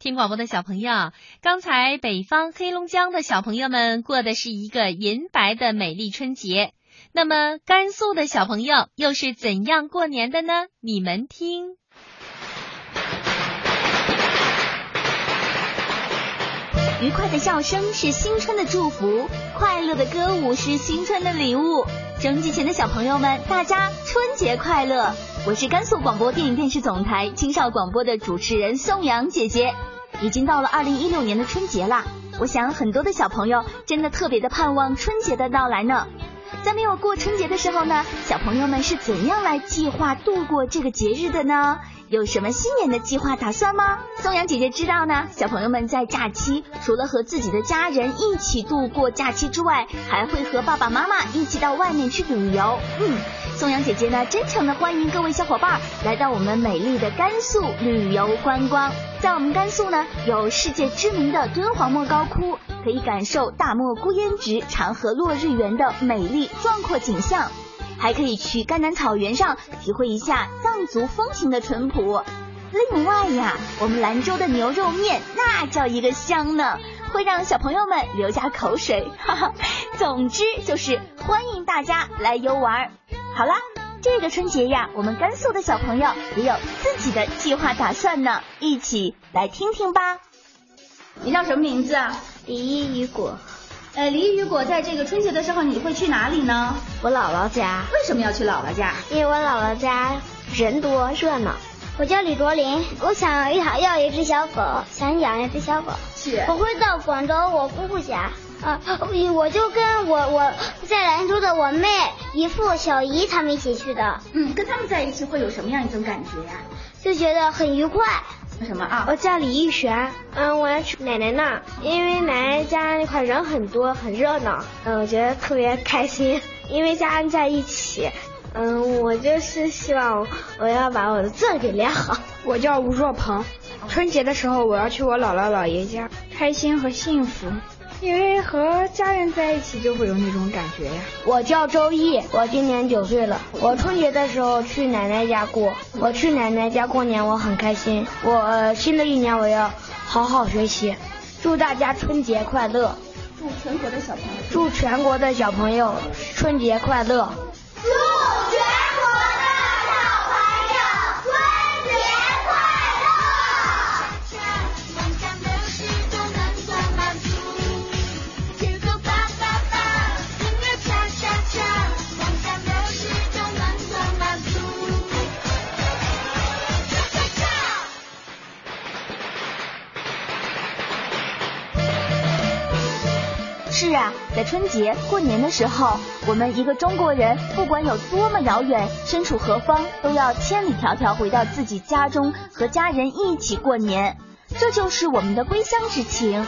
听广播的小朋友，刚才北方黑龙江的小朋友们过的是一个银白的美丽春节。那么甘肃的小朋友又是怎样过年的呢？你们听，愉快的笑声是新春的祝福，快乐的歌舞是新春的礼物。收音机前的小朋友们，大家春节快乐！我是甘肃广播电影电视总台青少广播的主持人宋阳姐姐。已经到了二零一六年的春节啦，我想很多的小朋友真的特别的盼望春节的到来呢。在没有过春节的时候呢，小朋友们是怎样来计划度过这个节日的呢？有什么新年的计划打算吗？松阳姐姐知道呢。小朋友们在假期除了和自己的家人一起度过假期之外，还会和爸爸妈妈一起到外面去旅游。嗯，松阳姐姐呢，真诚的欢迎各位小伙伴来到我们美丽的甘肃旅游观光。在我们甘肃呢，有世界知名的敦煌莫高窟，可以感受大漠孤烟直、长河落日圆的美丽壮阔景象。还可以去甘南草原上体会一下藏族风情的淳朴。另外呀，我们兰州的牛肉面那叫一个香呢，会让小朋友们流下口水。哈哈，总之就是欢迎大家来游玩。好啦，这个春节呀，我们甘肃的小朋友也有自己的计划打算呢，一起来听听吧。你叫什么名字啊？李雨果。呃，李雨果，在这个春节的时候，你会去哪里呢？我姥姥家。为什么要去姥姥家？因为我姥姥家人多热闹。我叫李卓林，我想要要一只小狗，想养一只小狗。是。我会到广州我姑姑家，啊，我就跟我我在兰州的我妹姨父小姨他们一起去的。嗯，跟他们在一起会有什么样一种感觉呀？就觉得很愉快。什么？啊？我叫李玉璇，嗯，我要去奶奶那，因为奶奶家那块人很多，很热闹，嗯，我觉得特别开心，因为家人在一起，嗯，我就是希望我要把我的字给练好。我叫吴若鹏，春节的时候我要去我姥姥姥爷家，开心和幸福。因为和家人在一起就会有那种感觉呀。我叫周毅，我今年九岁了。我春节的时候去奶奶家过，我去奶奶家过年，我很开心。我新的一年我要好好学习。祝大家春节快乐！祝全国的小朋友，祝全国的小朋友春节快乐！祝是啊，在春节过年的时候，我们一个中国人，不管有多么遥远，身处何方，都要千里迢迢回到自己家中，和家人一起过年，这就是我们的归乡之情。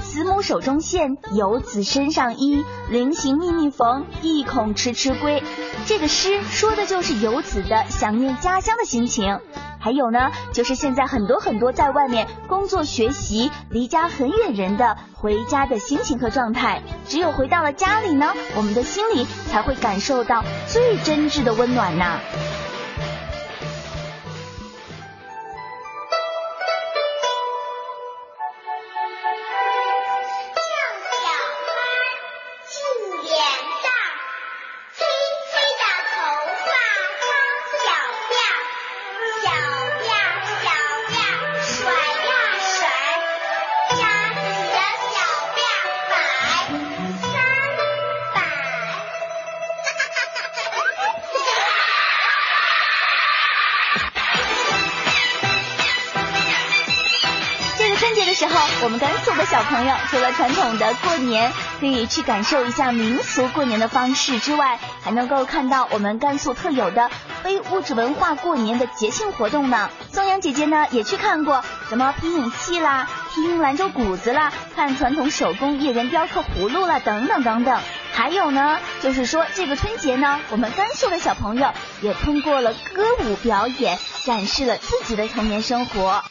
慈母手中线，游子身上衣。临行密密缝，意恐迟迟归。这个诗说的就是游子的想念家乡的心情。还有呢，就是现在很多很多在外面工作学习、离家很远人的回家的心情和状态。只有回到了家里呢，我们的心里才会感受到最真挚的温暖呐。时候，我们甘肃的小朋友除了传统的过年可以去感受一下民俗过年的方式之外，还能够看到我们甘肃特有的非物质文化过年的节庆活动呢。松阳姐姐呢也去看过什么皮影戏啦、听兰州鼓子啦、看传统手工艺人雕刻葫芦啦等等等等。还有呢，就是说这个春节呢，我们甘肃的小朋友也通过了歌舞表演，展示了自己的童年生活。